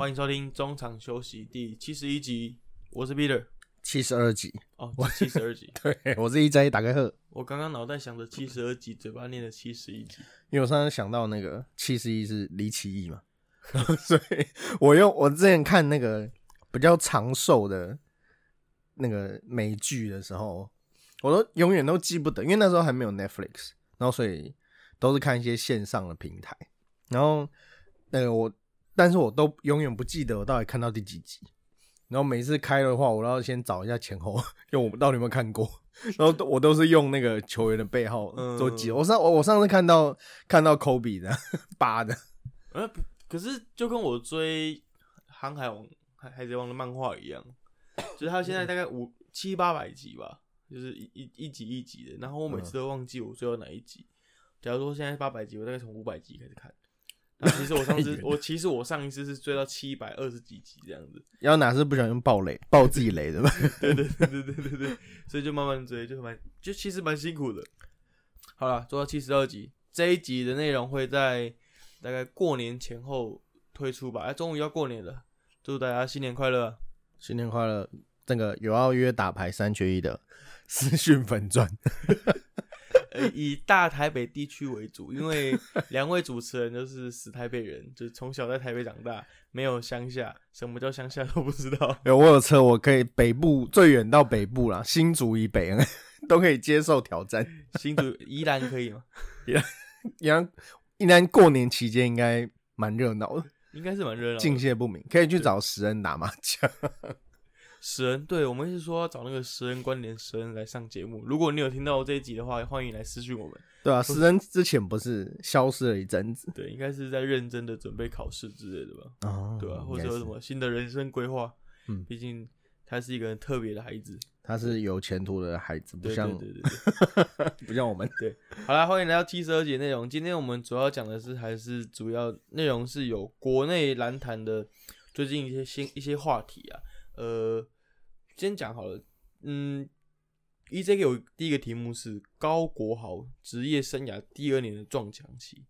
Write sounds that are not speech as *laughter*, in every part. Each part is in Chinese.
欢迎收听中场休息第七十一集，我是 Peter。七十二集，哦，七十二集，*laughs* 对我是 EJ 打开贺，我刚刚脑袋想着七十二集，嘴巴念了七十一集。因为我上次想到那个七十一是离奇异嘛，*laughs* 所以我用我之前看那个比较长寿的那个美剧的时候，我都永远都记不得，因为那时候还没有 Netflix，然后所以都是看一些线上的平台，然后那个我，但是我都永远不记得我到底看到第几集。然后每次开的话，我都要先找一下前后，*laughs* 因为我到底有没有看过。然后我都是用那个球员的背号做记。我上我我上次看到看到科比的 *laughs* 八的，呃，可是就跟我追《航海王》《海海贼王》的漫画一样，就是他现在大概五七八百集吧，就是一一一集一集的。然后我每次都忘记我追到哪一集。假如说现在八百集，我大概从五百集开始看。其实我上次我其实我上一次是追到七百二十几集这样子，然后哪是不小心爆雷爆自己雷的吧？*laughs* 对对对对对对对，所以就慢慢追，就蛮就其实蛮辛苦的。好了，做到七十二集，这一集的内容会在大概过年前后推出吧？哎，终于要过年了，祝大家新年快乐！新年快乐！这个有要约打牌三缺一的私讯粉钻。*laughs* 呃，以大台北地区为主，因为两位主持人都是死台北人，就是从小在台北长大，没有乡下，什么叫乡下都不知道。有我有车，我可以北部最远到北部啦，新竹以北 *laughs* 都可以接受挑战。新竹宜兰可以吗？宜兰宜兰宜兰过年期间应该蛮热闹的，应该是蛮热闹。敬谢不明，可以去找石恩打麻将。*laughs* 石恩，对我们是说找那个石恩关联石恩来上节目。如果你有听到这一集的话，欢迎来私讯我们。对啊，石恩之前不是消失了一阵子？对，应该是在认真的准备考试之类的吧？哦，对啊，或者有什么新的人生规划？嗯，毕竟他是一个很特别的孩子，他是有前途的孩子，不像对对对，*laughs* 不像我们。对，好啦，欢迎来到七十二节内容。今天我们主要讲的是，还是主要内容是有国内篮坛的最近一些新一些话题啊。呃，先讲好了，嗯，EJ 有第一个题目是高国豪职业生涯第二年的撞墙期，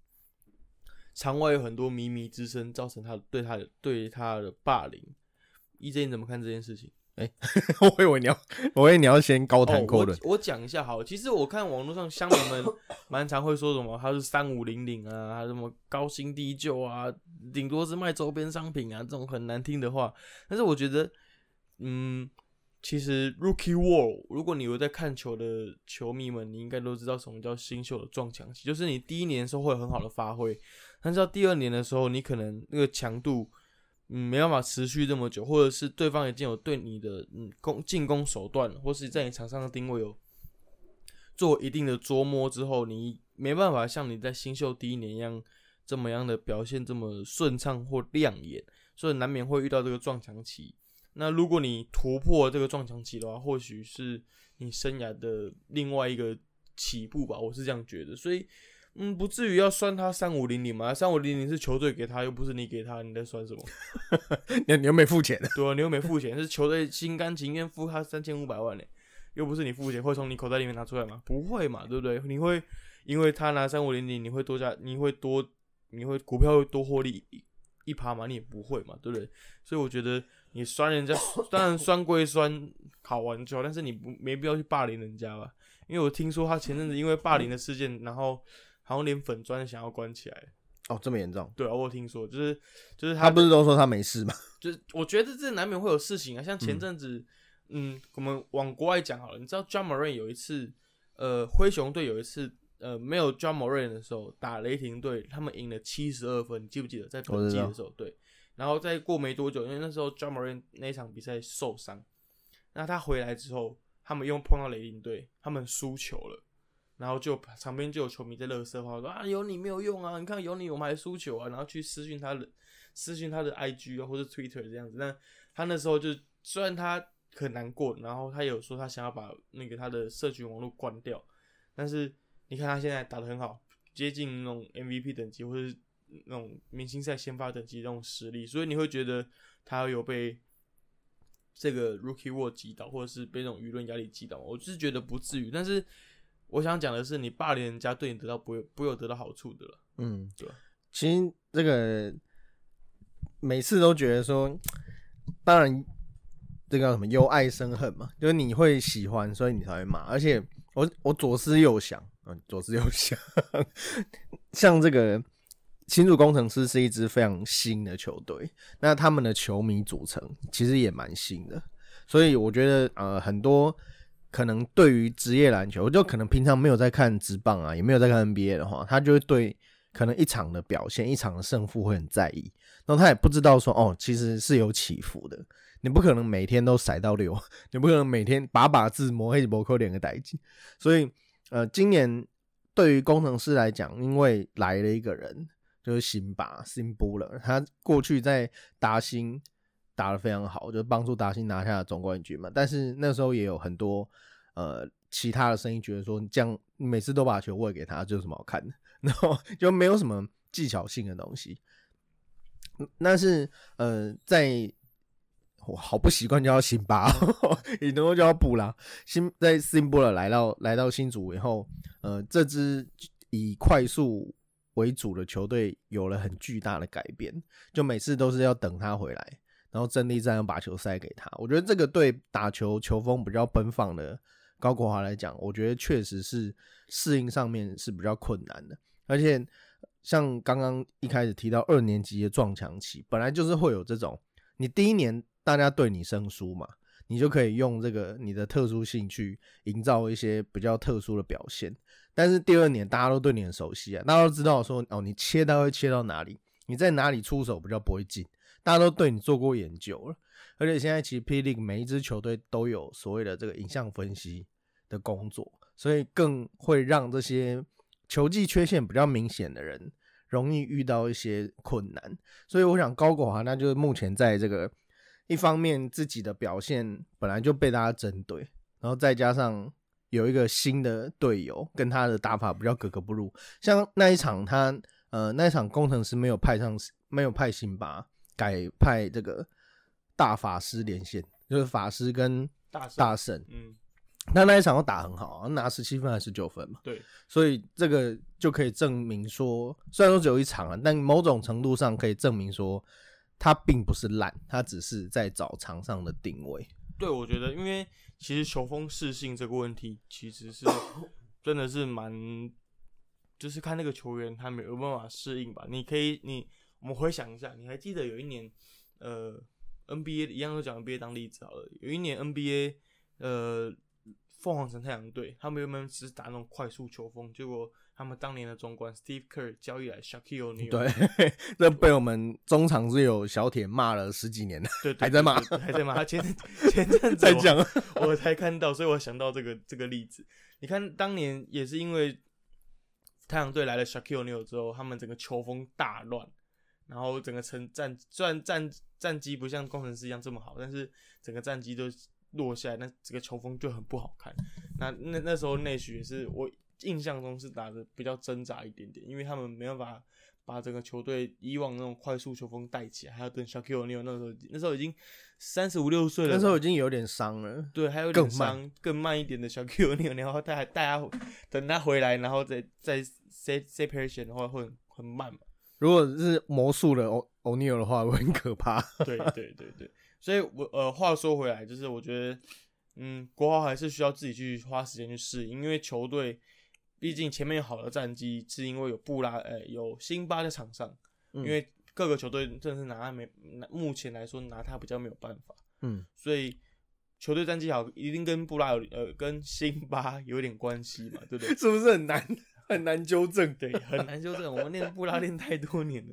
场外有很多靡靡之声，造成他对他的对他的霸凌。EJ 你怎么看这件事情？哎，*laughs* 我以为你要，我以为你要先高谈阔论。我讲一下好，其实我看网络上乡民们 *coughs* 蛮常会说什么，他是三五零零啊，他什么高薪低就啊，顶多是卖周边商品啊，这种很难听的话。但是我觉得。嗯，其实 Rookie Wall，如果你有在看球的球迷们，你应该都知道什么叫新秀的撞墙期，就是你第一年的时候会很好的发挥，但是到第二年的时候，你可能那个强度，嗯，没办法持续这么久，或者是对方已经有对你的嗯攻进攻手段，或是在你场上的定位有做一定的琢磨之后，你没办法像你在新秀第一年一样这么样的表现这么顺畅或亮眼，所以难免会遇到这个撞墙期。那如果你突破这个撞墙期的话，或许是你生涯的另外一个起步吧，我是这样觉得。所以，嗯，不至于要算他三五零零嘛？三五零零是球队给他，又不是你给他，你在算什么？你你又没付钱，对啊，你又没付钱，是球队心甘情愿付他三千五百万呢，又不是你付钱，会从你口袋里面拿出来吗？不会嘛，对不对？你会因为他拿三五零零，你会多加，你会多，你会股票会多获利一趴嘛？你也不会嘛，对不对？所以我觉得。你酸人家，*laughs* 当然酸归酸，好玩就好，但是你不没必要去霸凌人家吧？因为我听说他前阵子因为霸凌的事件，然后好像连粉砖想要关起来。哦，这么严重？对啊，我听说，就是就是他不是都说他没事吗？*laughs* 就是我觉得这难免会有事情啊，像前阵子，嗯，我们往国外讲好了，你知道 John Moran 有一次，呃，灰熊队有一次，呃，没有 John Moran 的时候打雷霆队，他们赢了七十二分，你记不记得在本季的时候？对。然后再过没多久，因为那时候 Jamal 那场比赛受伤，那他回来之后，他们又碰到雷霆队，他们输球了，然后就场边就有球迷在乐色话说啊有你没有用啊，你看有你我们还输球啊，然后去私讯他的私讯他的 IG 啊或者 Twitter 这样子，那他那时候就虽然他很难过，然后他有说他想要把那个他的社群网络关掉，但是你看他现在打得很好，接近那种 MVP 等级或者。那种明星赛先发等级那种实力，所以你会觉得他有被这个 Rookie War 击倒，或者是被那种舆论压力击倒。我就是觉得不至于，但是我想讲的是，你霸凌人家对你得到不会不会有得到好处的了。嗯，对。其实这个每次都觉得说，当然这个叫什么由爱生恨嘛，就是你会喜欢，所以你才会骂。而且我我左思右想，嗯，左思右想，*laughs* 像这个新竹工程师是一支非常新的球队，那他们的球迷组成其实也蛮新的，所以我觉得呃很多可能对于职业篮球，就可能平常没有在看职棒啊，也没有在看 NBA 的话，他就会对可能一场的表现、一场的胜负会很在意，然后他也不知道说哦，其实是有起伏的，你不可能每天都塞到六，*laughs* 你不可能每天把把字磨黑磨扣两个代级，所以呃，今年对于工程师来讲，因为来了一个人。就是辛巴辛布了，他过去在达兴打的非常好，就帮助达兴拿下总冠军嘛。但是那时候也有很多呃其他的声音，觉得说你这样每次都把球喂给他，就有什么好看的？*laughs* 然后就没有什么技巧性的东西。但是呃，在我好不习惯叫辛巴，以能够叫布拉。新在辛布了来到来到新组以后，呃，这支以快速。为主的球队有了很巨大的改变，就每次都是要等他回来，然后阵地战要把球塞给他。我觉得这个对打球球风比较奔放的高国华来讲，我觉得确实是适应上面是比较困难的。而且像刚刚一开始提到二年级的撞墙期，本来就是会有这种，你第一年大家对你生疏嘛，你就可以用这个你的特殊性去营造一些比较特殊的表现。但是第二年大家都对你很熟悉啊，大家都知道说哦，你切到会切到哪里，你在哪里出手比较不会进，大家都对你做过研究了。而且现在其实 P League 每一支球队都有所谓的这个影像分析的工作，所以更会让这些球技缺陷比较明显的人容易遇到一些困难。所以我想高国华那就是目前在这个一方面自己的表现本来就被大家针对，然后再加上。有一个新的队友，跟他的打法比较格格不入。像那一场，他呃那一场工程师没有派上，没有派辛巴，改派这个大法师连线，就是法师跟大大圣。嗯，那那一场都打很好，拿十七分还是十九分嘛？对，所以这个就可以证明说，虽然说只有一场啊，但某种程度上可以证明说，他并不是烂，他只是在找场上的定位。对，我觉得因为。其实球风适性这个问题，其实是 *coughs* 真的是蛮，就是看那个球员他没有办法适应吧。你可以，你我们回想一下，你还记得有一年，呃，NBA 一样都讲 NBA 当例子好了。有一年 NBA，呃，凤凰城太阳队，他们原本只是打那种快速球风，结果。他们当年的中冠 Steve Kerr 交易来 Shaquille *laughs* O'Neal，对，*laughs* 这被我们中场是有小铁骂了十几年了，*laughs* 对，还在骂，还在骂。他前前阵在讲，我才看到，所以我想到这个这个例子。你看，当年也是因为太阳队来了 Shaquille O'Neal 之后，他们整个球风大乱，然后整个城战虽然战战绩不像工程师一样这么好，但是整个战绩都落下来，那这个球风就很不好看。那那那时候内许也是我。印象中是打的比较挣扎一点点，因为他们没办法把整个球队以往那种快速球风带起来，还要等小 Q 那那时候那时候已经三十五六岁了，那时候已经有点伤了，对，还有点伤，更慢一点的小 Q 那然后带带他等他回来，然后再再 separation 的话会很慢嘛。如果是魔术的欧欧尼尔的话，会很可怕。对对对对，所以我呃话说回来，就是我觉得嗯国豪还是需要自己去花时间去适应，因为球队。毕竟前面有好的战绩，是因为有布拉，呃，有辛巴在场上。因为各个球队真的是拿他没，目前来说拿他比较没有办法。嗯，所以球队战绩好，一定跟布拉有，呃，跟辛巴有点关系嘛，对不对？*laughs* 是不是很难很难纠正？*laughs* 对，很难纠正。我们练布拉练太多年了，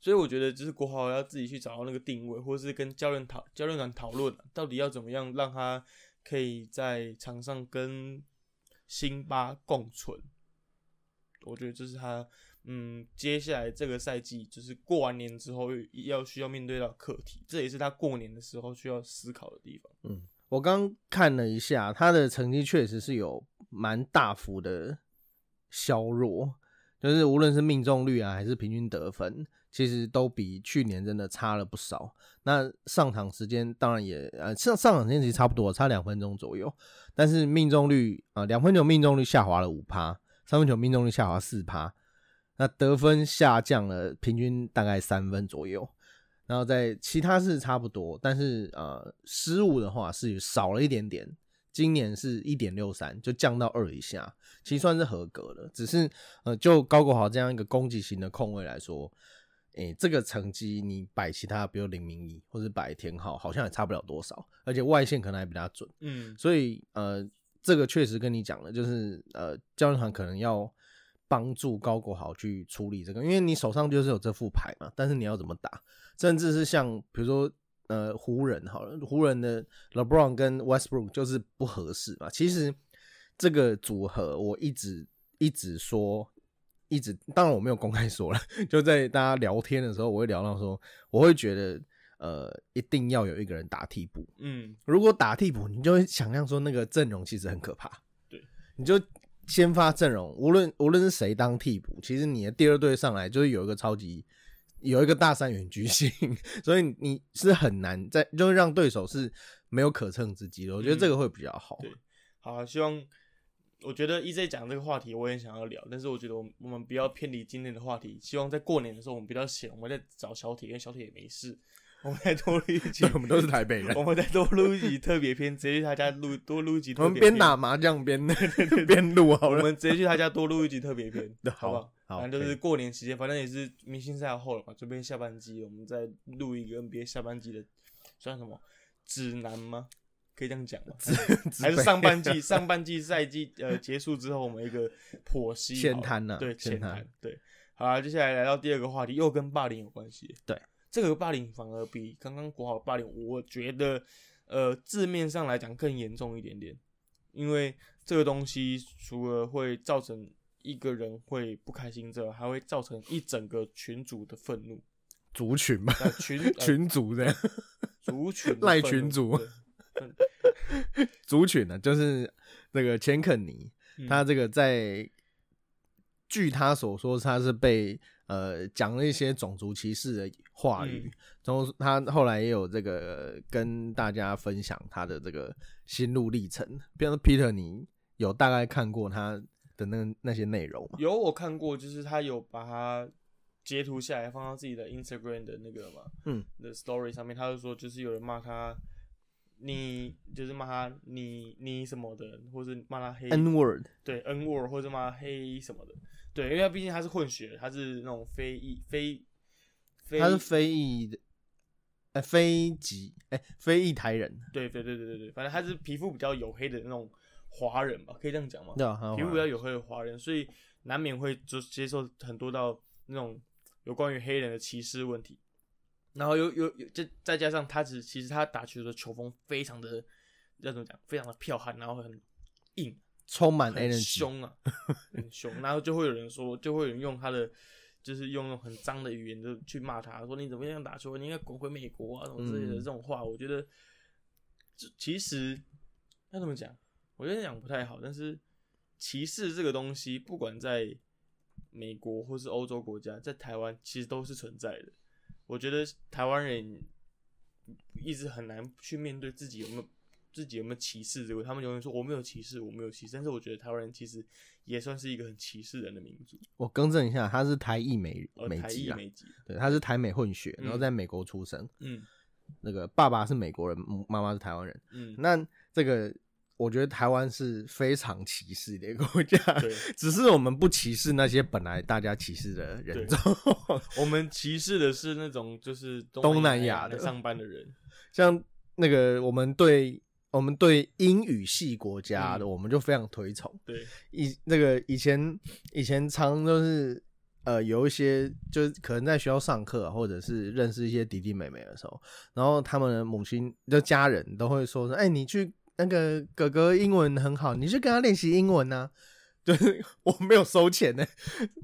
所以我觉得就是国豪要自己去找到那个定位，或者是跟教练讨教练团讨论，到底要怎么样让他可以在场上跟。辛巴共存，我觉得这是他，嗯，接下来这个赛季就是过完年之后要需要面对到课题，这也是他过年的时候需要思考的地方。嗯，我刚看了一下，他的成绩确实是有蛮大幅的削弱，就是无论是命中率啊，还是平均得分。其实都比去年真的差了不少。那上场时间当然也呃上上场时间其实差不多，差两分钟左右。但是命中率啊，两分球命中率下滑了五趴，三分球命中率下滑四趴。那得分下降了，平均大概三分左右。然后在其他是差不多，但是呃失误的话是少了一点点。今年是一点六三，就降到二以下，其实算是合格的。只是呃，就高国豪这样一个攻击型的控卫来说，诶、这个成绩你摆其他，比如林明义或者摆田浩，好像也差不了多少，而且外线可能还比他准。嗯，所以呃，这个确实跟你讲的，就是呃，教练团可能要帮助高国豪去处理这个，因为你手上就是有这副牌嘛，但是你要怎么打，甚至是像比如说呃湖人好了，湖人的 LeBron 跟 Westbrook 就是不合适嘛。其实这个组合我一直一直说。一直，当然我没有公开说了，*laughs* 就在大家聊天的时候，我会聊到说，我会觉得，呃，一定要有一个人打替补，嗯，如果打替补，你就会想象说那个阵容其实很可怕。对，你就先发阵容，无论无论是谁当替补，其实你的第二队上来就是有一个超级有一个大三元巨星，*laughs* 所以你是很难在就是让对手是没有可乘之机的。我觉得这个会比较好。对好，希望我觉得 EJ 讲这个话题我也想要聊，但是我觉得我们我们不要偏离今天的话题。希望在过年的时候我们比较闲，我们再找小铁，因为小铁也没事，我们再多录一集对，，我们都是台北人我，们再多录一集特别篇，直接去他家录多录一集我们特别篇。边打麻将边 *laughs* 边录好了。我们直接去他家多录一集特别篇，好好不好？好反正就是过年期间，反正也是明星赛后了嘛，准备下半季，我们再录一个 NBA 下半季的，算什么指南吗？可以这样讲吗？*laughs* 还是上半季 *laughs* 上半季赛季呃结束之后，我们一个剖析浅谈呢对浅谈，对。好啦，接下来来到第二个话题，又跟霸凌有关系。对，这个霸凌反而比刚刚国豪霸凌，我觉得呃字面上来讲更严重一点点，因为这个东西除了会造成一个人会不开心之外，还会造成一整个群组的愤怒。族群嘛，呃、群呃 *laughs* 群族这样，族群的 *laughs* 赖群组 *laughs* 族群呢，就是那个钱肯尼，嗯他这个在据他所说，他是被呃讲了一些种族歧视的话语，然后他后来也有这个跟大家分享他的这个心路历程。比方说 Peter，你有大概看过他的那那些内容吗？有我看过，就是他有把它截图下来放到自己的 Instagram 的那个嘛，嗯，的 Story 上面，他就说就是有人骂他，你就是骂他你你什么的，或者骂他黑 N word，对 N word 或者骂他黑什么的，对，因为他毕竟他是混血，他是那种非裔非非他是非裔的，哎、非籍，哎、非裔台人，对对对对对对，反正他是皮肤比较黝黑的那种华人吧，可以这样讲吗？对啊，皮肤比较黝黑的华人，所以难免会就接受很多到那种有关于黑人的歧视问题。然后又又又再再加上他只其实他打球的球风非常的要怎么讲，非常的剽悍，然后很硬，充满很 energy，凶啊，很凶。然后就会有人说，就会有人用他的就是用很脏的语言就去骂他，说你怎么样打球，你应该滚回美国啊什么之类的嗯这种话。我觉得这其实要怎么讲，我觉得讲不太好，但是歧视这个东西，不管在美国或是欧洲国家，在台湾其实都是存在的。我觉得台湾人一直很难去面对自己有没有自己有没有歧视这个，他们永远说我没有歧视，我没有歧视。但是我觉得台湾人其实也算是一个很歧视人的民族，我更正一下，他是台裔美美籍啊，对，他是台美混血，然后嗯。在美国出生，嗯。那个爸爸是美国人，妈妈是台湾人。嗯，那这个我觉得台湾是非常歧视的一个国家，对，只是我们不歧视那些本来大家歧视的人种，我们歧视的是那种就是东南南亚的上班的人，*laughs* 像那个我们对我们对英语系国家的，嗯我们就非常推崇。对，以那个以前以前常都是呃有一些就是可能在学校上课、啊，或者是认识一些弟弟妹妹的时候，然后他们的母亲就家人都会说说，哎、你去那个哥哥英文很好，你去跟他练习英文呐、就是我没有收钱呢，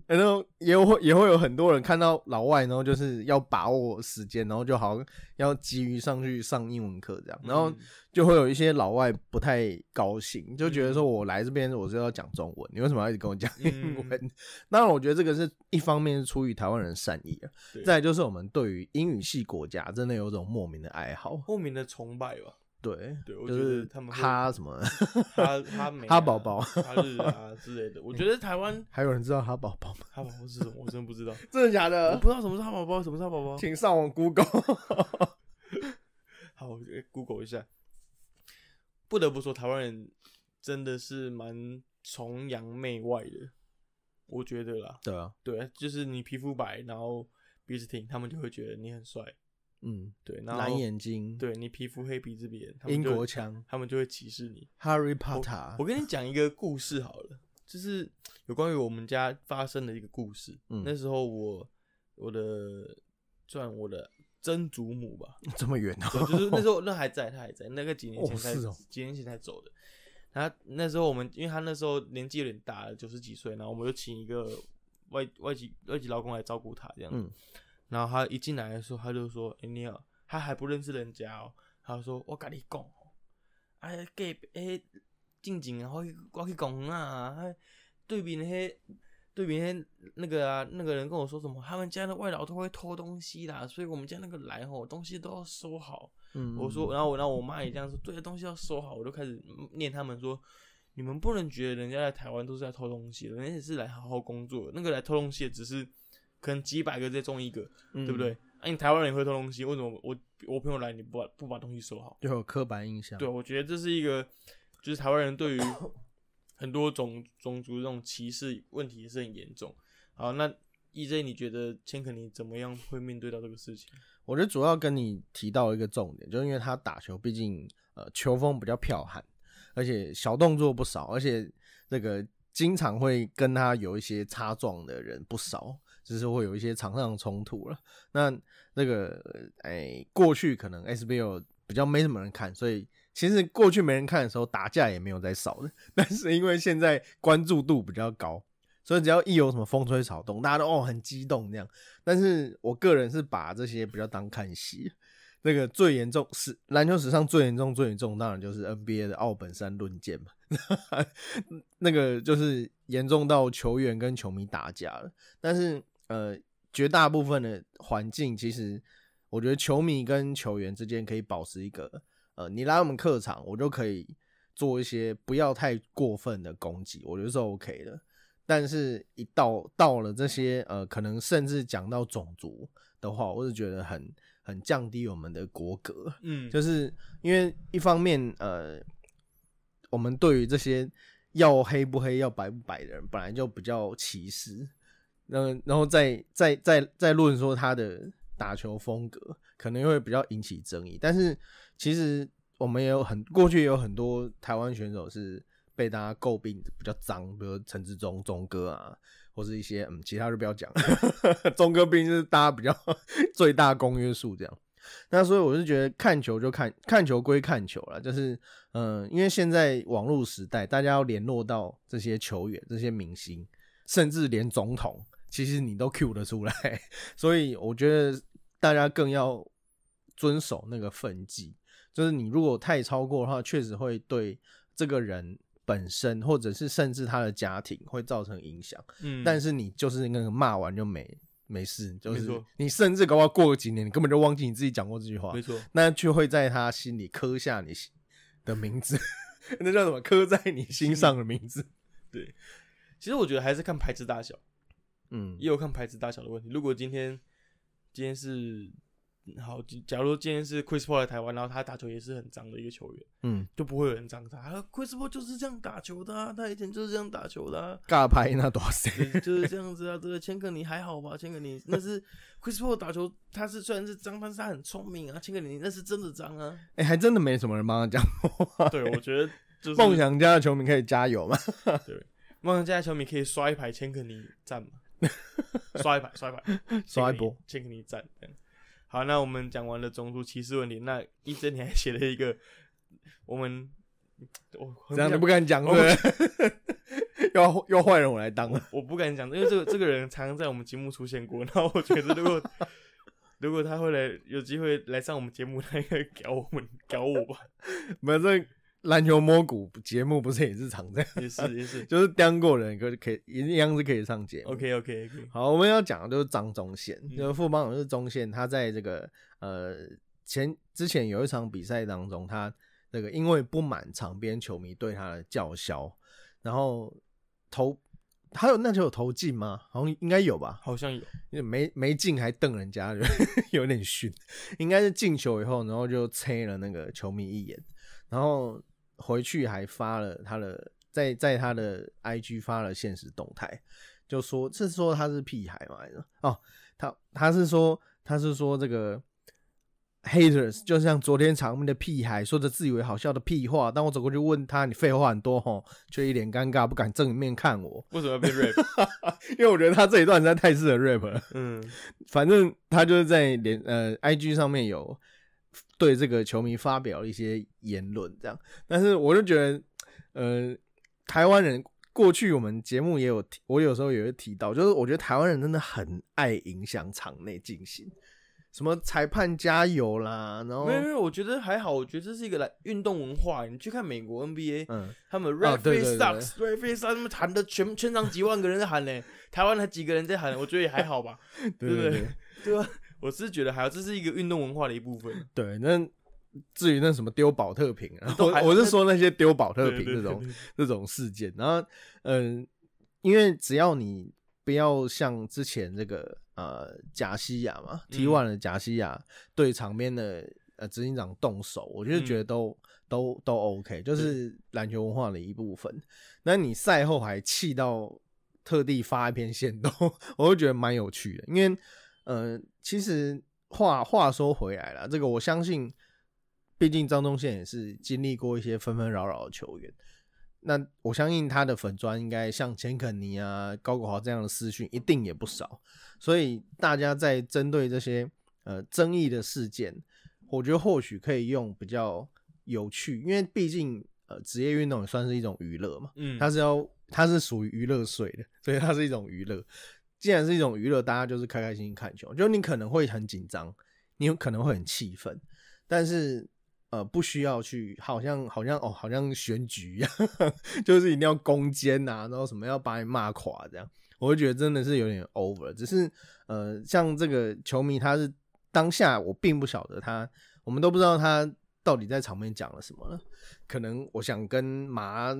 然后也会也会有很多人看到老外，然后就是要把握时间，然后就好像要急于上去上英文课这样，然后嗯。就会有一些老外不太高兴，就觉得说我来这边我是要讲中文，你为什么要一直跟我讲英文？嗯 *laughs* 当然，我觉得这个是一方面是出于台湾人的善意啊，再来就是我们对于英语系国家真的有种莫名的爱好。莫名的崇拜吧，对，对我觉就是得他们会哈什么，*laughs* 哈哈美、啊、哈宝宝哈日啊之类的。我觉得台湾还有人知道哈宝宝吗？哈宝宝是什么？我真的不知道，*laughs* 真的假的我不？知道什么是哈宝宝，什么是哈宝宝。请上网 Google。*laughs* 好，Google 一下。不得不说，台湾人真的是蛮崇洋媚外的，我觉得啦。对啊，对，就是你皮肤白，然后鼻子挺，他们就会觉得你很帅。嗯，对，然后蓝眼睛，对你皮肤黑鼻子扁，他们英就国腔他们就会歧视你。，Harry Potter。我跟你讲一个故事好了，就是有关于我们家发生的一个故事。嗯那时候我我的算我的曾祖母吧，*laughs* 这么远对，哦，就是那时候 *laughs* 那还在，他还在，那个几年前才、哦是哦几年前才走的。他那时候我们，因为他那时候年纪有点大了，九十几岁，然后我们就请一个外外籍外籍劳工来照顾他这样子。嗯然后他一进来的时候，他就说：“哎、你好。”他还不认识人家哦，他就说：“我跟你讲哦，哎，隔壁迄静静啊，我去我去讲啊，哎对面迄对面迄那个啊，那个人跟我说什么，他们家的外劳都会偷东西啦，所以我们家那个来吼，东西都要收好。嗯，我说，然后我，然后我妈也这样说，对，东西要收好。我就开始念他们说，你们不能觉得人家在台湾都是在偷东西的，人家也是来好好工作的。那个来偷东西的只是可能几百个再中一个，嗯对不对？？啊，你台湾人也会偷东西，为什么我我朋友来你不把不把东西收好？就有刻板印象。对，我觉得这是一个，就是台湾人对于很多种种族这种歧视问题也是很严重。好，那 EJ 你觉得千肯尼怎么样会面对到这个事情？我觉得主要跟你提到一个重点，就是因为他打球，毕竟呃球风比较剽悍，而且小动作不少，而且那个经常会跟他有一些擦撞的人不少，就是会有一些场上冲突了。那那个哎、过去可能 SBL 比较没什么人看，所以其实过去没人看的时候，打架也没有在少的。*laughs* 但是因为现在关注度比较高，所以只要一有什么风吹草动，大家都哦很激动这样。但是我个人是把这些比较当看戏。那个最严重是篮球史上最严重、最严重，当然就是 NBA 的奥本山论剑嘛。*laughs* 那个就是严重到球员跟球迷打架了。但是呃，绝大部分的环境，其实我觉得球迷跟球员之间可以保持一个呃，你来我们客场，我就可以做一些不要太过分的攻击，我觉得是 OK 的。但是，一到到了这些呃，可能甚至讲到种族的话，我是觉得很很降低我们的国格。嗯，就是因为一方面，呃，我们对于这些要黑不黑、要白不白的人，本来就比较歧视。然后，然后再再再再论说他的打球风格，可能会比较引起争议。但是，其实我们也有很过去也有很多台湾选手是被大家诟病比较脏，比如陈志忠、忠哥啊，或是一些嗯，其他就不要讲。*laughs* 忠哥毕竟是大家比较 *laughs* 最大公约数这样。那所以我是觉得看球就看看球归看球了，就是嗯、因为现在网络时代，大家要联络到这些球员、这些明星，甚至连总统，其实你都 Q 得出来，*laughs* 所以我觉得大家更要遵守那个分际，就是你如果太超过的话，确实会对这个人本身，或者是甚至他的家庭会造成影响。嗯，但是你就是那个骂完就没没事，就是你甚至搞不好过个几年，你根本就忘记你自己讲过这句话。没，错，那就会在他心里刻下你的名字，*laughs* 那叫什么？刻在你心上的名字。*laughs* 对。其实我觉得还是看牌子大小，嗯也有看牌子大小的问题。如果今天今天是好，假如今天是 Chris Paul 来台湾，然后他打球也是很脏的一个球员，嗯，就不会有人脏他。啊 Chris Paul 就是这样打球的啊，他以前就是这样打球的啊。尬拍那多少？就是这样子啊，这个千克你还好吧？千克你那是 *laughs* Chris Paul 打球，他是虽然是脏，但是他很聪明啊。千克你那是真的脏啊。哎、还真的没什么人帮他讲话。*laughs* 对，我觉得 *laughs* 就是梦想家的球迷可以加油嘛？梦想家的球迷可以刷一排千克尼赞嘛？*laughs* 刷一排，刷一排，*laughs* 刷一波，先给你赞。好，那我们讲完了种族歧视问题，那一真你还写了一个 *laughs* 我们我这样都不敢，讲，对？要要坏人我来当了。我不敢讲，因为这个这个人常常在我们节目出现过，然后我觉得如果如果他会来有机会来上我们节目，他应该搞我们搞我吧？没有这篮球摸骨节目不是也是常这样，*laughs* 也是也是就是刁过人可可以一样是可以上节目。，OK OK OK，好，我们要讲的就是张忠宪，嗯就是副帮勇士忠宪，他在这个呃前之前有一场比赛当中，他那个因为不满场边球迷对他的叫嚣，然后投他有那球有投进吗？好像应该有吧，好像有，没没进还瞪人家，*laughs* 有点逊。应该是进球以后，然后就啐了那个球迷一眼，然后回去还发了他的在在他的 IG 发了现实动态，就说是说他是屁孩嘛？哦，他他是说他是说这个。Haters 就像昨天场面的屁孩说着自以为好笑的屁话，当我走过去问他：“你废话很多吼，却一脸尴尬，不敢正面看我。为什么要被 rap？*laughs* 因为我觉得他这一段实在太适合 rap 了。嗯，反正他就是在连呃 IG 上面有对这个球迷发表一些言论，这样。但是我就觉得，呃，台湾人过去我们节目也有，我有时候也会提到，就是我觉得台湾人真的很爱影响场内进行。什么裁判加油啦，然后没有没有，我觉得还好，我觉得这是一个来运动文化。你去看美国 NBA，嗯，他们 referee sucks，referee sucks，他们喊的全全场几万个人在喊呢，台湾才几个人在喊，我觉得也还好吧，*laughs* 对不对？*laughs* 对吧？我是觉得还有，这是一个运动文化的一部分。对，那至于那什么丢保特瓶啊，*laughs* 我我是说那些丢保特瓶这种这 *laughs* 种事件，然后嗯，因为只要你不要像之前这个。呃，贾西亚嘛，T one 的贾西亚对场边的呃执行长动手，我就觉得都都都 OK，就是篮球文化的一部分。那你赛后还气到特地发一篇线动，*laughs* 我就觉得蛮有趣的。因为呃，其实话话说回来了，这个我相信，毕竟张忠宪也是经历过一些纷纷扰扰的球员。那我相信他的粉砖应该像钱肯尼啊、高国豪这样的私讯一定也不少，所以大家在针对这些呃争议的事件，我觉得或许可以用比较有趣，因为毕竟呃职业运动也算是一种娱乐嘛，嗯，它是要它是属于娱乐税的，所以它是一种娱乐。既然是一种娱乐，大家就是开开心心看球，就你可能会很紧张，你有可能会很气愤，但是。呃，不需要去，好像好像哦，好像选举一样，*laughs* 就是一定要攻坚呐，然后什么要把你骂垮这样，我就觉得真的是有点 over。只是呃，像这个球迷，他是当下我并不晓得他，我们都不知道他到底在场面讲了什么了。可能我想跟马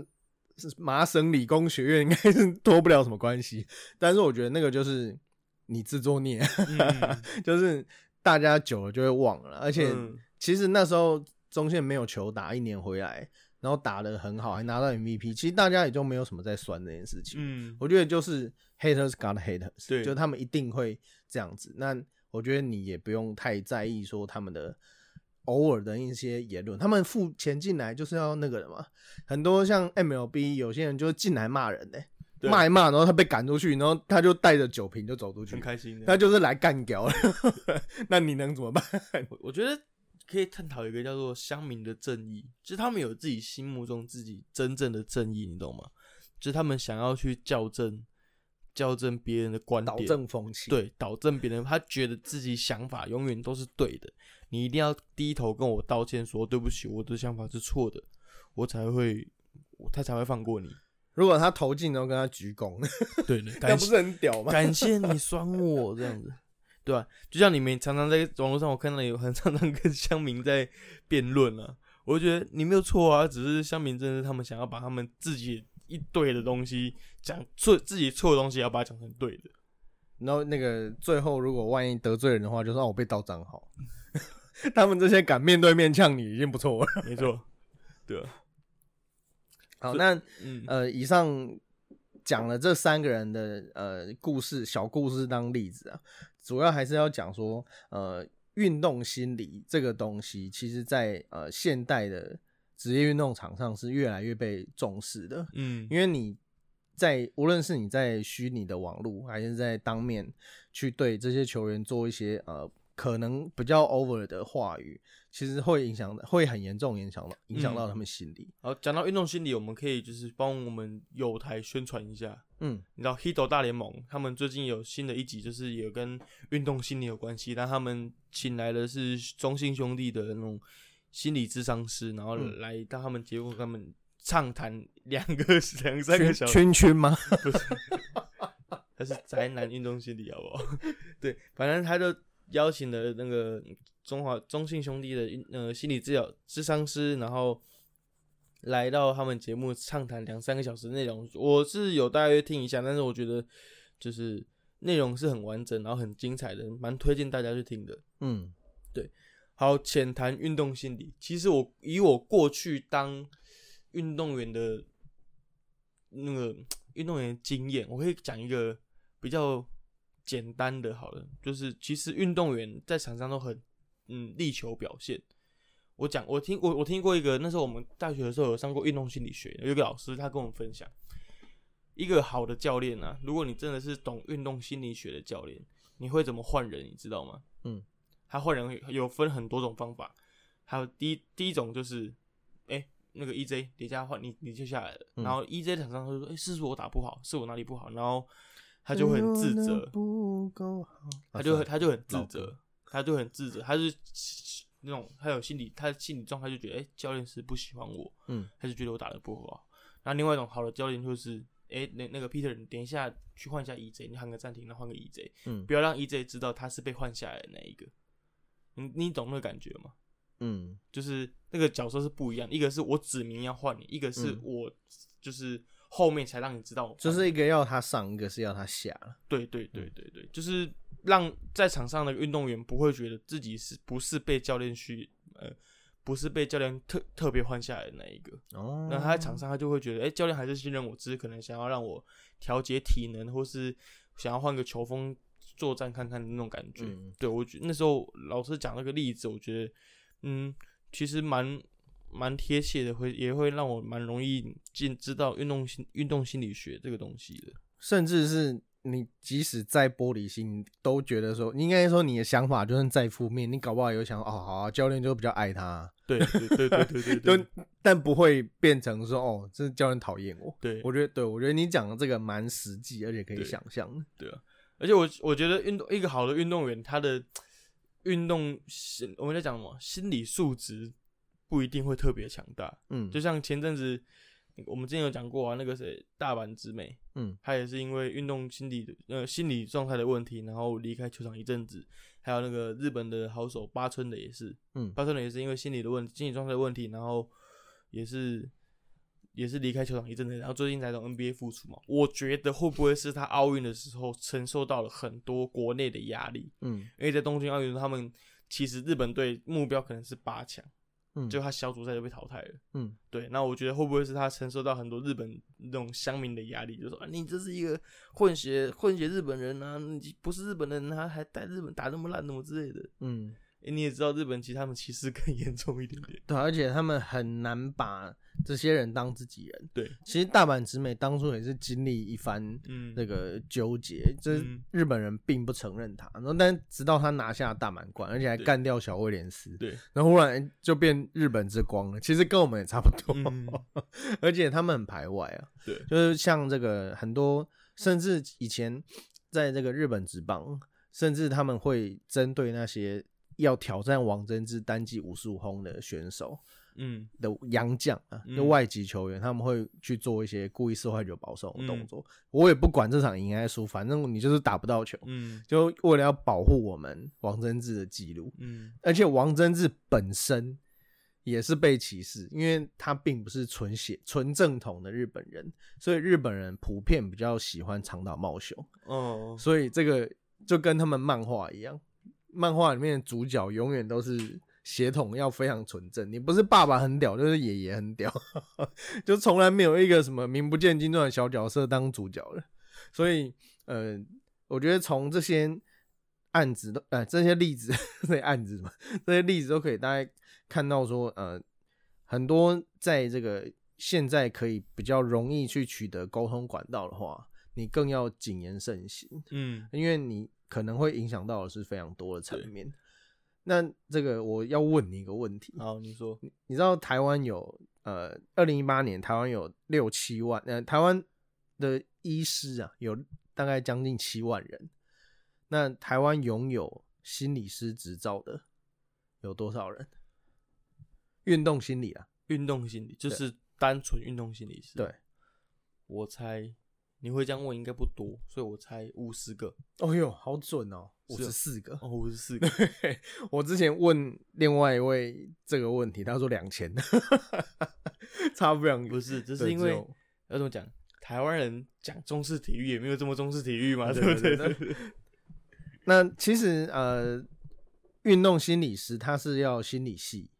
麻省理工学院应该是脱不了什么关系，*laughs* 但是我觉得那个就是你自作孽，*laughs* 就是大家久了就会忘了，而且其实那时候。中线没有球打，一年回来，然后打的很好，还拿到 MVP。其实大家也就没有什么在酸这件事情。嗯，我觉得就是 haters got haters，对，就他们一定会这样子。那我觉得你也不用太在意说他们的偶尔的一些言论，他们付钱进来就是要那个的嘛。很多像 MLB 有些人就进来骂人呢，骂一骂，然后他被赶出去，然后他就带着酒瓶就走出去，很开心。他就是来干掉了，*laughs* 那你能怎么办？我觉得。可以探讨一个叫做乡民的正义，就是他们有自己心目中自己真正的正义，你懂吗？就是他们想要去校正、校正别人的观点，导正风气，对，导正别人，他觉得自己想法永远都是对的，你一定要低头跟我道歉，说对不起，我的想法是错的，我才会，他才会放过你。如果他投进，然后跟他鞠躬，对，*laughs* 那不是很屌吗？感谢你酸我这样子。对吧？就像你们常常在网络上，我看到有很常常跟乡民在辩论啊，我就觉得你没有错啊，只是乡民真的是他们想要把他们自己一对的东西讲错，自己错的东西要把它讲成对的。然后那个最后如果万一得罪人的话，就让我被盗账号。他们这些敢面对面呛你已经不错了。*laughs* 没错，对。好，那呃，以上讲了这三个人的呃故事，小故事当例子啊。主要还是要讲说，呃，运动心理这个东西，其实，在呃现代的职业运动场上是越来越被重视的。嗯，因为你在无论是你在虚拟的网络，还是在当面去对这些球员做一些呃。可能比较 over 的话语，其实会影响的，会很严重影响到影响到他们心理。好，讲到运动心理，我们可以就是帮我们有台宣传一下。嗯，你知道 Hito 大联盟他们最近有新的一集，就是也跟运动心理有关系，但他们请来的是中信兄弟的那种心理智商师，然后来到他们节目，他们畅谈两个 *laughs* 两三个小时。圈圈吗？不是，*laughs* 他是宅男运动心理，好不好？*laughs* 对，反正他就。邀请了那个中华中信兄弟的呃心理治疗智商师，然后来到他们节目畅谈两三个小时内容。我是有大约听一下，但是我觉得就是内容是很完整，然后很精彩的，蛮推荐大家去听的。嗯对好，浅谈运动心理。其实我以我过去当运动员的那个运动员经验，我可以讲一个比较简单的，好了，就是其实运动员在场上都很嗯力求表现。我讲，我听我我听过一个，那时候我们大学的时候有上过运动心理学，有一个老师他跟我们分享，一个好的教练啊，如果你真的是懂运动心理学的教练，你会怎么换人，你知道吗？嗯，他换人有分很多种方法，还有第一第一种就是，哎、那个 EJ 叠加换你你就下来了，嗯。然后 EJ 场上他就说，哎、是不是我打不好，是我哪里不好，然后他就会很自责，不够好，他就他就很自责，他就很自责，他是那种他有心理他的心理状态就觉得，哎、教练是不喜欢我，嗯，他就觉得我打的不好。然后另外一种好的教练就是，哎、那那个 Peter，你等一下去换一下 EJ，你喊个暂停，然后换个 EJ，嗯不要让 EJ 知道他是被换下来的那一个。你你懂那个感觉吗？嗯就是那个角色是不一样，一个是我指明要换你，一个是嗯我就是后面才让你知道就是一个要他上，一个是要他下了。对对对对对，就是让在场上的运动员不会觉得自己是不是被教练去呃不是被教练特特别换下来的那一个，哦，那他在场上他就会觉得，哎、教练还是信任我，只是可能想要让我调节体能，或是想要换个球风作战看看的那种感觉。嗯对我觉那时候老师讲那个例子，我觉得嗯，其实蛮蛮贴切的，会也会让我蛮容易进知道运动心运动心理学这个东西的。甚至是你即使再玻璃心，都觉得说，你应该说你的想法就算再负面，你搞不好有想哦，好啊，教练就比较爱他，对对对对对对 *laughs* 但不会变成说哦，这教练讨厌我。对，我觉得，对我觉得你讲的这个蛮实际，而且可以想象的。对啊，而且我我觉得运动一个好的运动员，他的运动心我们在讲什么心理素质不一定会特别强大。嗯，就像前阵子我们之前有讲过啊，那个谁大阪直美，嗯他也是因为运动心理的呃心理状态的问题，然后离开球场一阵子。还有那个日本的好手八村的也是，嗯八村的也是因为心理的问题、心理状态的问题，然后也是也是离开球场一阵子，然后最近才从 NBA 复出嘛。我觉得会不会是他奥运的时候承受到了很多国内的压力？嗯因为在东京奥运，他们其实日本队目标可能是八强，嗯，就他小组赛就被淘汰了。嗯对，那我觉得会不会是他承受到很多日本那种乡民的压力，就说啊，你这是一个混血混血日本人啊，你不是日本人，他还带日本打那么烂，怎么之类的。嗯，欸你也知道，日本其实他们歧视更严重一点点。对，而且他们很难把这些人当自己人。对，其实大阪直美当初也是经历一番嗯，那个纠结，这嗯日本人并不承认他，然后但直到他拿下大满贯，而且还对。干掉小威廉斯，对，然后忽然就变日本之光了。其实跟我们也差不多，嗯。*laughs* 而且他们很排外啊，对，就是像这个很多，甚至以前在这个日本职棒，甚至他们会针对那些要挑战王贞治单季五十五轰的选手嗯。的洋将啊，嗯。就外籍球员，他们会去做一些故意四坏球保送的动嗯。作。我也不管这场赢还是输，反正你就是打不到球，嗯。就为了要保护我们王贞治的记录。嗯。而且王贞治本身也是被歧视，因为他并不是纯血纯正统的日本人，所以日本人普遍比较喜欢长岛茂雄，哦，所以这个就跟他们漫画一样，漫画里面的主角永远都是血统要非常纯正，你不是爸爸很屌，就是爷爷很屌，*laughs* 就从来没有一个什么名不见经传的小角色当主角的，所以呃，我觉得从这些案子都呃这些例子 *laughs* 这些案子嘛，这些例子都可以大家看到说呃很多在这个现在可以比较容易去取得沟通管道的话，你更要谨言慎行，嗯。因为你可能会影响到的是非常多的层面。那这个我要问你一个问题，好，你说，你知道台湾有呃，二零一八年台湾有六七万，呃，台湾的医师啊有大概将近七万人。那台湾拥有心理师执照的有多少人？运动心理啊，运动心理就是单纯运动心理师。对，我猜你会这样问应该不多，所以我猜五十个。哦哟，好准哦，五十四个。哦，五十四个。我之前问另外一位这个问题，他说两千，*laughs* 差不两不是，只是因为要怎么讲？台湾人讲重视体育，也没有这么重视体育嘛，对对不对那其实呃，运动心理师他是要心理系，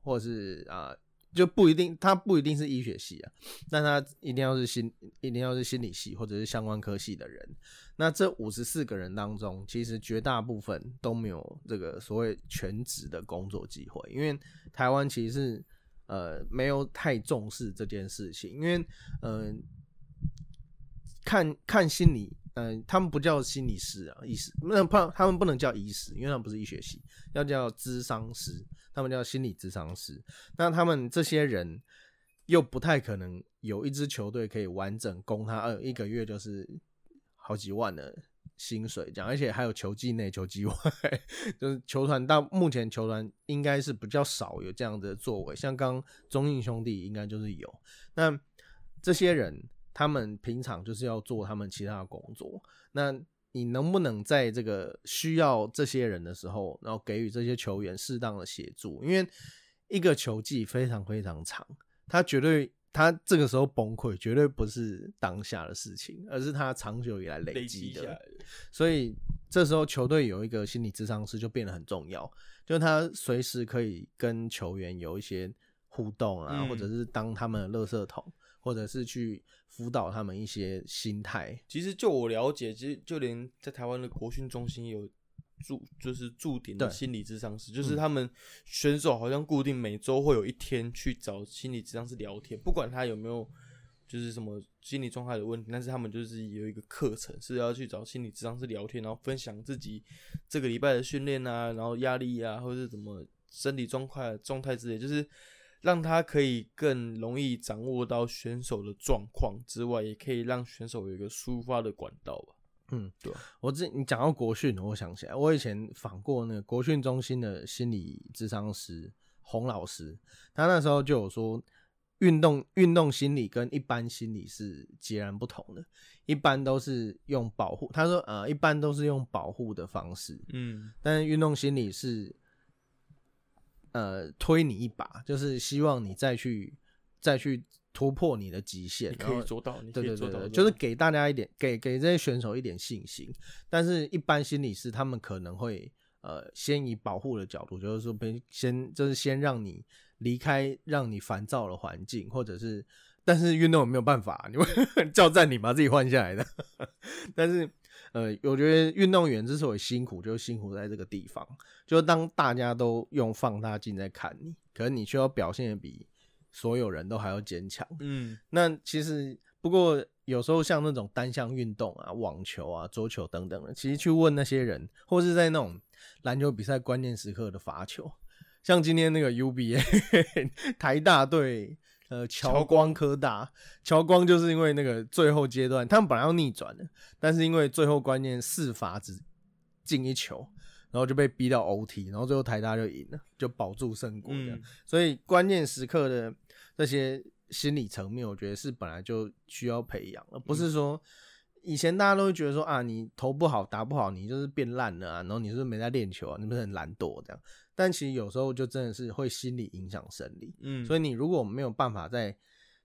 或是啊、就不一定，他不一定是医学系啊，但他一定要是心，一定要是心理系或者是相关科系的人。那这五十四个人当中，其实绝大部分都没有这个所谓全职的工作机会，因为台湾其实是呃没有太重视这件事情，因为嗯、呃看看心理，嗯、他们不叫心理师啊，医师，那不，他们不能叫医师，因为他们不是医学系，要叫咨商师，他们叫心理咨商师。那他们这些人又不太可能有一支球队可以完整供他，呃，一个月就是好几万的薪水这样，而且还有球季内、球季外，*laughs* 就是球团到目前球团应该是比较少有这样的作为，像刚中印兄弟应该就是有。那这些人他们平常就是要做他们其他的工作，那你能不能在这个需要这些人的时候，然后给予这些球员适当的协助？因为一个球季非常非常长，他绝对他这个时候崩溃，绝对不是当下的事情，而是他长久以来累累积的。所以这时候球队有一个心理智商师就变得很重要，就他随时可以跟球员有一些互动啊，嗯或者是当他们的垃圾桶，或者是去辅导他们一些心态。其实就我了解，其实就连在台湾的国训中心有驻，就是驻点的心理咨商师，就是嗯他们选手好像固定每周会有一天去找心理咨商师聊天，不管他有没有就是什么心理状态的问题，但是他们就是有一个课程是要去找心理咨商师聊天，然后分享自己这个礼拜的训练啊，然后压力啊，或者是怎么身体状况状态之类，就是让他可以更容易掌握到选手的状况之外，也可以让选手有一个抒发的管道吧。嗯，对啊我之你讲到国训，我想起来，我以前访过那个国训中心的心理智商师洪老师，他那时候就有说，运动运动心理跟一般心理是截然不同的，一般都是用保护，他说呃，一般都是用保护的方式，嗯但是运动心理是呃推你一把，就是希望你再去再去突破你的极限，你可以做到，你可对对对对，以做到，就是给大家一点，给给这些选手一点信心。但是，一般心理师他们可能会呃，先以保护的角度，就是说，别先就是先让你离开让你烦躁的环境，或者是，但是运动也没有办法，你会 *laughs* 叫战你把自己换下来的。*laughs* 但是，呃，我觉得运动员之所以辛苦，就是辛苦在这个地方，就是当大家都用放大镜在看你，可是你却要表现的比所有人都还要坚强。嗯。那其实不过有时候像那种单项运动啊，网球啊、桌球等等的，其实去问那些人，或是在那种篮球比赛关键时刻的罚球，像今天那个 UBA *laughs* 台大对呃乔光科大，乔光就是因为那个最后阶段他们本来要逆转的，但是因为最后关键四罚只进一球。然后就被逼到 OT，然后最后台大就赢了，就保住胜果这样。嗯所以关键时刻的这些心理层面，我觉得是本来就需要培养，而不是说以前大家都会觉得说啊，你投不好、打不好，你就是变烂了啊，然后你是不是没在练球啊，你不是很懒惰这样？但其实有时候就真的是会心理影响生理，嗯，所以你如果没有办法在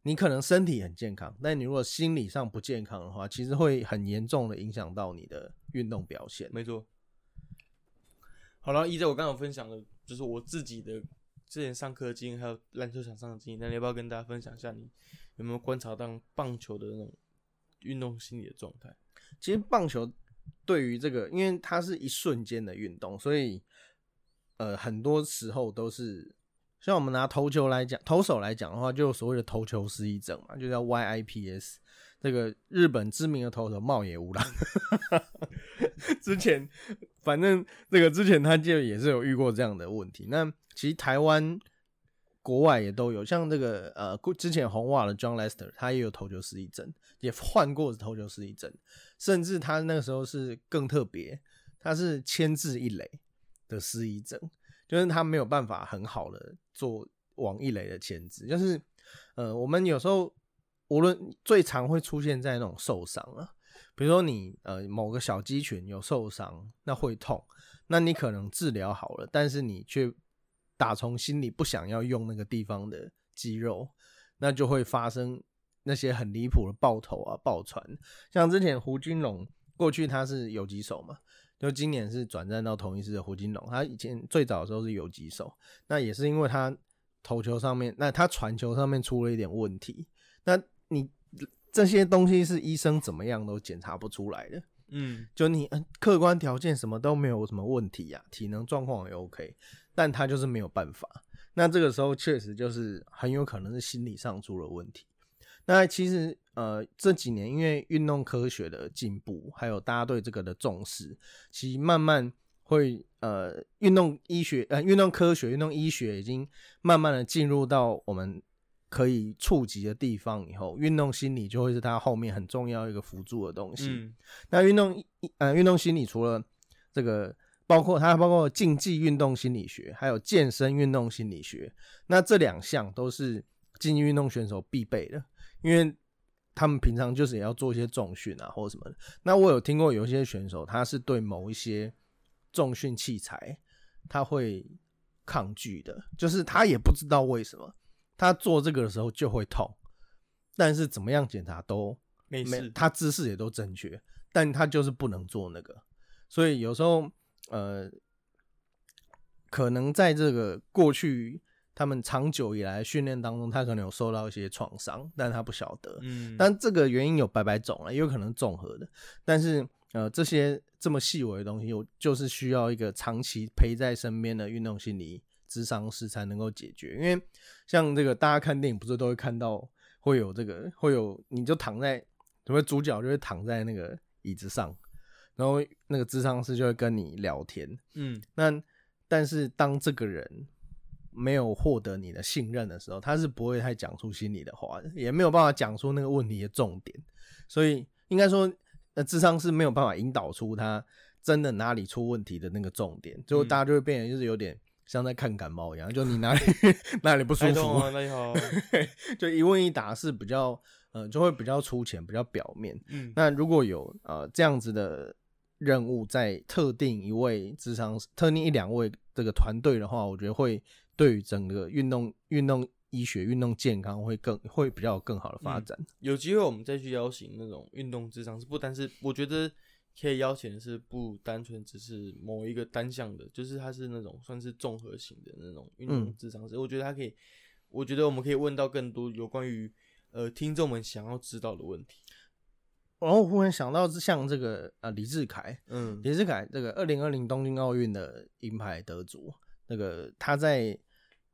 你可能身体很健康，但你如果心理上不健康的话，其实会很严重的影响到你的运动表现。没错。好了，依照我刚刚分享的，就是我自己的之前上课的经验，还有篮球场上的经验，那你要不要跟大家分享一下，你有没有观察到棒球的那种运动心理的状态？其实棒球对于这个，因为它是一瞬间的运动，所以呃，很多时候都是像我们拿投球来讲，投手来讲的话，就所谓的投球失忆症嘛，就叫 YIPS。这个日本知名的投手茂野无郎，*laughs* 之前反正这个之前他就也是有遇过这样的问题。那其实台湾国外也都有，像这个呃，之前红袜的 John Lester，他也有投球失忆症，也换过投球失忆症，甚至他那个时候是更特别，他是牵制一垒的失忆症，就是他没有办法很好的做王一雷的牵制，就是呃，我们有时候无论最常会出现在那种受伤啊，比如说你呃某个小肌群有受伤，那会痛，那你可能治疗好了，但是你却打从心里不想要用那个地方的肌肉，那就会发生那些很离谱的爆头啊、爆传。像之前胡金龙过去他是游击手嘛，就今年是转战到同一师的胡金龙，他以前最早的时候是游击手，那也是因为他投球上面，那他传球上面出了一点问题，那你这些东西是医生怎么样都检查不出来的。嗯，就你嗯客观条件什么都没有什么问题呀、体能状况也 OK，但他就是没有办法。那这个时候确实就是很有可能是心理上出了问题。那其实呃这几年因为运动科学的进步，还有大家对这个的重视，其实慢慢会呃运动医学呃运动科学、运动医学已经慢慢的进入到我们可以触及的地方以后，运动心理就会是它后面很重要一个辅助的东西。嗯那运动呃运动心理除了这个，包括它包括竞技运动心理学，还有健身运动心理学。那这两项都是竞技运动选手必备的，因为他们平常就是也要做一些重训啊或者什么的。那我有听过有一些选手，他是对某一些重训器材他会抗拒的，就是他也不知道为什么，他做这个的时候就会痛，但是怎么样检查都没没事，他姿势也都正确，但他就是不能做那个，所以有时候呃，可能在这个过去他们长久以来的训练当中，他可能有受到一些创伤，但他不晓得。嗯，但这个原因有百百种了，也有可能综合的。但是呃，这些这么细微的东西，我就是需要一个长期陪在身边的运动心理咨商师才能够解决。因为像这个大家看电影不是都会看到会有这个会有，你就躺在，什么主角就会躺在那个椅子上，然后那个智商师就会跟你聊天。嗯那但是当这个人没有获得你的信任的时候，他是不会太讲出心里的话的，也没有办法讲出那个问题的重点。所以应该说，呃，智商是没有办法引导出他真的哪里出问题的那个重点，最后大家就会变得就是有点像在看感冒一样，就你哪里 *laughs* 哪里不舒服，*laughs* 就一问一答是比较，呃，就会比较粗浅，比较表面。嗯那如果有呃这样子的任务在特定一位智商特定一两位这个团队的话，我觉得会对于整个运动运动医学、运动健康会更会比较有更好的发展。有机会我们再去邀请那种运动智商是不单是，我觉得可以邀请的是不单纯只是某一个单项的，就是它是那种算是综合型的那种运动嗯智商师。我觉得它可以，我觉得我们可以问到更多有关于呃听众们想要知道的问题。然后我忽然想到，像这个啊李志凯，嗯李志凯这个二零二零东京奥运的银牌得主，那个他在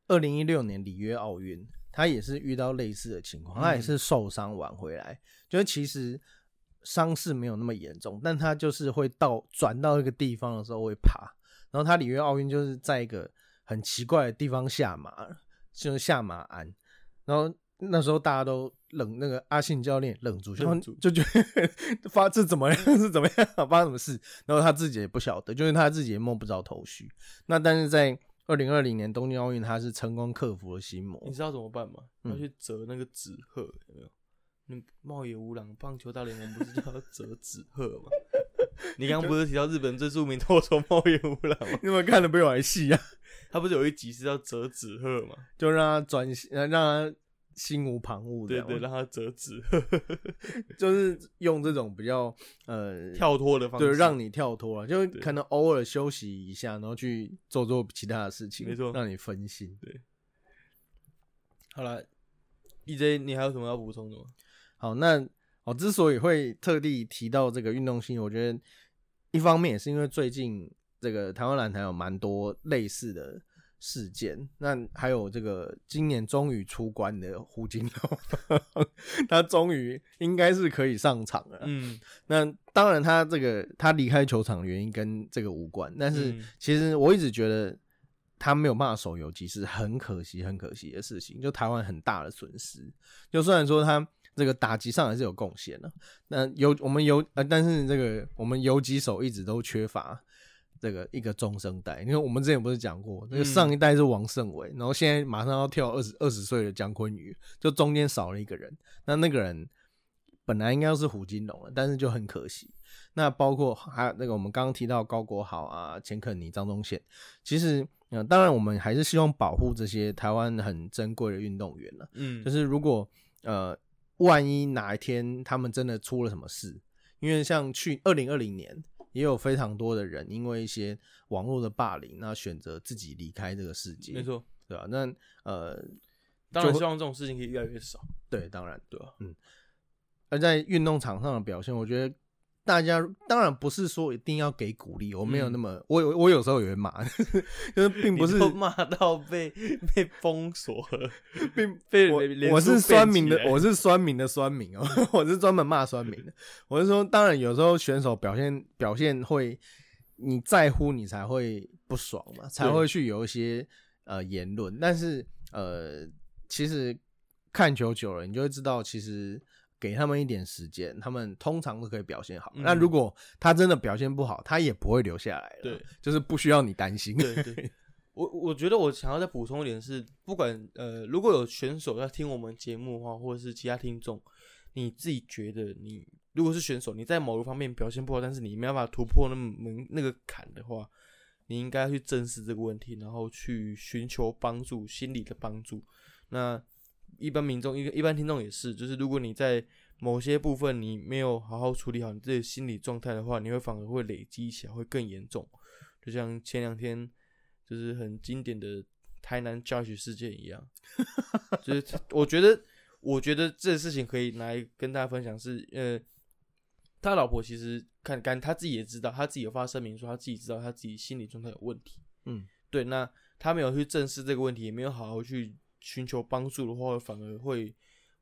二零一六年里约奥运，他也是遇到类似的情况，他也是受伤挽回来，就是其实伤势没有那么严重，但他就是会到转到一个地方的时候会爬，然后他里约奥运就是在一个很奇怪的地方下马，就是下马鞍，然后那时候大家都冷，那个阿信教练冷住，然后愣住就觉得发这怎么样是怎么样，发生什么事，然后他自己也不晓得，就是他自己也摸不着头绪。那但是在二零二零年东京奥运，他是成功克服了心魔你。知道怎么办吗？嗯要去折那个纸鹤，有没有？你茂野无郎棒球大联盟不是叫折纸鹤吗？*laughs* 你刚刚不是提到日本最著名投手茂野无郎吗？*laughs* 你有没有看的比我还戏啊？他不是有一集是叫折纸鹤吗？就让他转，呃让他心无旁骛，对对，这样让他折纸，*laughs* *laughs* 就是用这种比较呃跳脱的方式，对，让你跳脱了，就可能偶尔休息一下，然后去做做其他的事情，没错让你分心。好了。EJ，你还有什么要补充的吗？好，那我之所以会特地提到这个运动性，我觉得一方面也是因为最近这个台湾篮坛有蛮多类似的事件，那还有这个今年终于出关的胡金龙，*laughs* 他终于应该是可以上场了。嗯，那当然，他这个他离开球场的原因跟这个无关，但是嗯其实我一直觉得他没有办法守游击是很可惜、很可惜的事情，就台湾很大的损失。就虽然说他这个打击上还是有贡献的，那游我们游呃，但是这个我们游击手一直都缺乏。这个一个中生代。因为我们之前不是讲过，那个嗯上一代是王胜伟，然后现在马上要跳二十二十岁的姜昆宇，就中间少了一个人。那那个人本来应该是胡金龙了，但是就很可惜。那包括还有那个我们刚刚提到高国豪啊、钱肯尼、张宗宪，其实呃，当然我们还是希望保护这些台湾很珍贵的运动员了。嗯，就是如果呃，万一哪一天他们真的出了什么事，因为像去二零二零年也有非常多的人因为一些网络的霸凌，那选择自己离开这个世界，没，错。对吧、那呃，当然希望这种事情可以越来越少，对，当然，对嗯？而在运动场上的表现，我觉得。大家当然不是说一定要给鼓励，我没有那么，我有我有时候也会骂，*laughs* 就是并不是骂到被被封锁了，并 *laughs* 被我脸我是酸民的我是酸民的酸民哦，*laughs* 我是专门骂酸民的。我是说，当然有时候选手表现表现会，你在乎你才会不爽嘛，才会去有一些呃言论。但是呃，其实看球久了，你就会知道，其实给他们一点时间，他们通常都可以表现好。嗯那如果他真的表现不好，他也不会留下来了，对，就是不需要你担心。对对，*laughs* 我我觉得我想要再补充一点是，不管呃，如果有选手要听我们节目的话，或者是其他听众，你自己觉得你如果是选手，你在某个方面表现不好，但是你没办法突破那么门那个坎的话，你应该去正视这个问题，然后去寻求帮助，心理的帮助。那一般民众、一个一般听众也是，就是如果你在某些部分你没有好好处理好你自己的心理状态的话，你会反而会累积起来，会更严重。就像前两天就是很经典的台南 Judge 事件一样，*laughs* 就是我觉得，我觉得这个事情可以来跟大家分享是，呃，他老婆其实看干他自己也知道，他自己有发声明说他自己知道他自己心理状态有问题，嗯，对，那他没有去正视这个问题，也没有好好去寻求帮助的话，反而会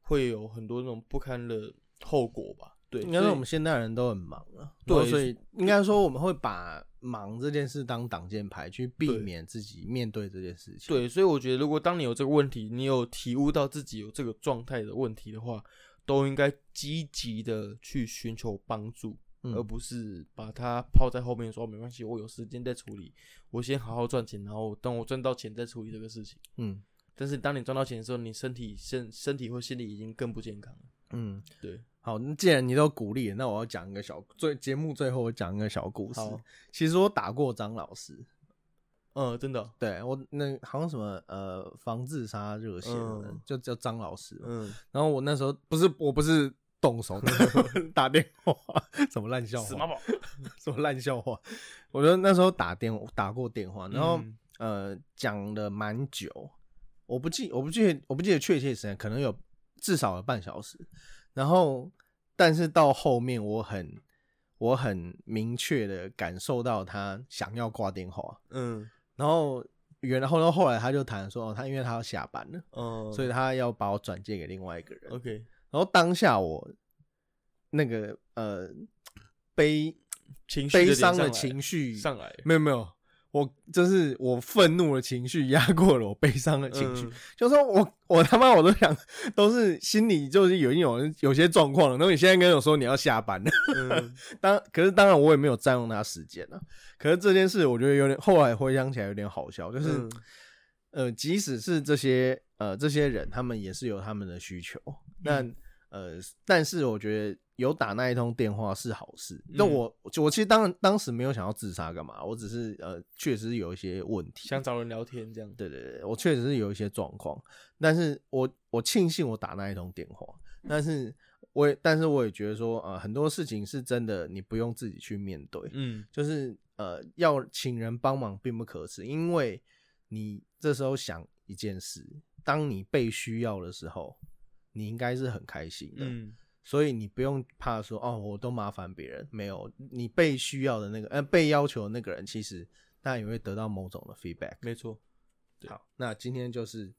会有很多那种不堪的后果吧。对，应该说我们现代人都很忙啊，对所以应该说我们会把忙这件事当挡箭牌，去避免自己面对这件事情。，对，所以我觉得，如果当你有这个问题，你有体悟到自己有这个状态的问题的话，都应该积极的去寻求帮助，嗯而不是把它抛在后面说没关系，我有时间再处理，我先好好赚钱，然后等我赚到钱再处理这个事情。嗯但是当你赚到钱的时候，你身体身身体或心理已经更不健康了。嗯，对，好，那既然你都鼓励，那我要讲一个小最节目最后我讲一个小故事。其实我打过张老师，嗯，真的哦，对我那好像什么呃防自杀热线，嗯就叫张老师。嗯，然后我那时候不是我不是动手 *laughs* 打电话，什么烂笑话，死妈宝，什么烂笑话。我觉得那时候打电打过电话，然后、嗯呃讲了蛮久，我不记我不记得我不记得确切时间，可能有至少有半小时。然后但是到后面我很我很明确的感受到他想要挂电话，嗯然后原然后呢后来他就谈说，哦，他因为他要下班了，嗯，所以他要把我转借给另外一个人。OK，然后当下我那个呃悲悲伤的情绪上来，没有没有，我就是我愤怒的情绪压过了我悲伤的情绪，嗯。就说我我他妈我都想都是心里就是有一种有些状况了，然后你现在跟我说你要下班了，嗯。*laughs* 当可是当然我也没有占用他时间了，可是这件事我觉得有点后来回想起来有点好笑，就是、嗯呃即使是这些呃这些人他们也是有他们的需求，那、嗯。呃但是我觉得有打那一通电话是好事，那嗯。我我其实当当时没有想要自杀干嘛，我只是呃确实有一些问题，想找人聊天这样。对对对，我确实是有一些状况，但是我我庆幸我打那一通电话，但是我也但是我也觉得说，呃，很多事情是真的你不用自己去面对，嗯。就是呃要请人帮忙并不可耻，因为你这时候想一件事，当你被需要的时候，你应该是很开心的，嗯所以你不用怕说哦，我都麻烦别人，没有你被需要的那个呃被要求的那个人，其实他也会得到某种的 feedback。没错。好，那今天就是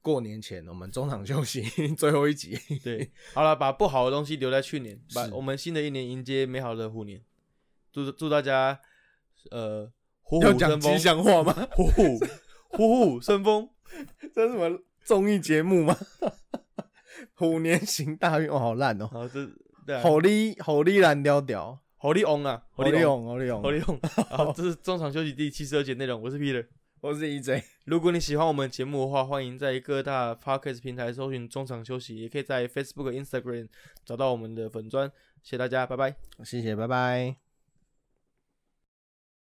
过年前我们中场休息 *laughs* 最后一集。对，好了，把不好的东西留在去年，把我们新的一年迎接美好的虎年。祝祝大家呃虎虎生风吉，祥话吗？*laughs* 虎虎虎虎生风。*laughs* 这是什么综艺节目吗？*laughs* 虎年行大运，哦，好烂哦！好，这对啊，吼力吼力蓝调调，好利翁啊，好利，翁，好利翁好，利翁。*laughs* 好，这是中场休息第七十二节内容，我是 Peter。我是 EJ，如果你喜欢我们节目的话，欢迎在各大 podcast 平台搜寻中场休息，也可以在 Facebook、Instagram 找到我们的粉砖。谢谢大家，拜拜。谢谢，拜拜。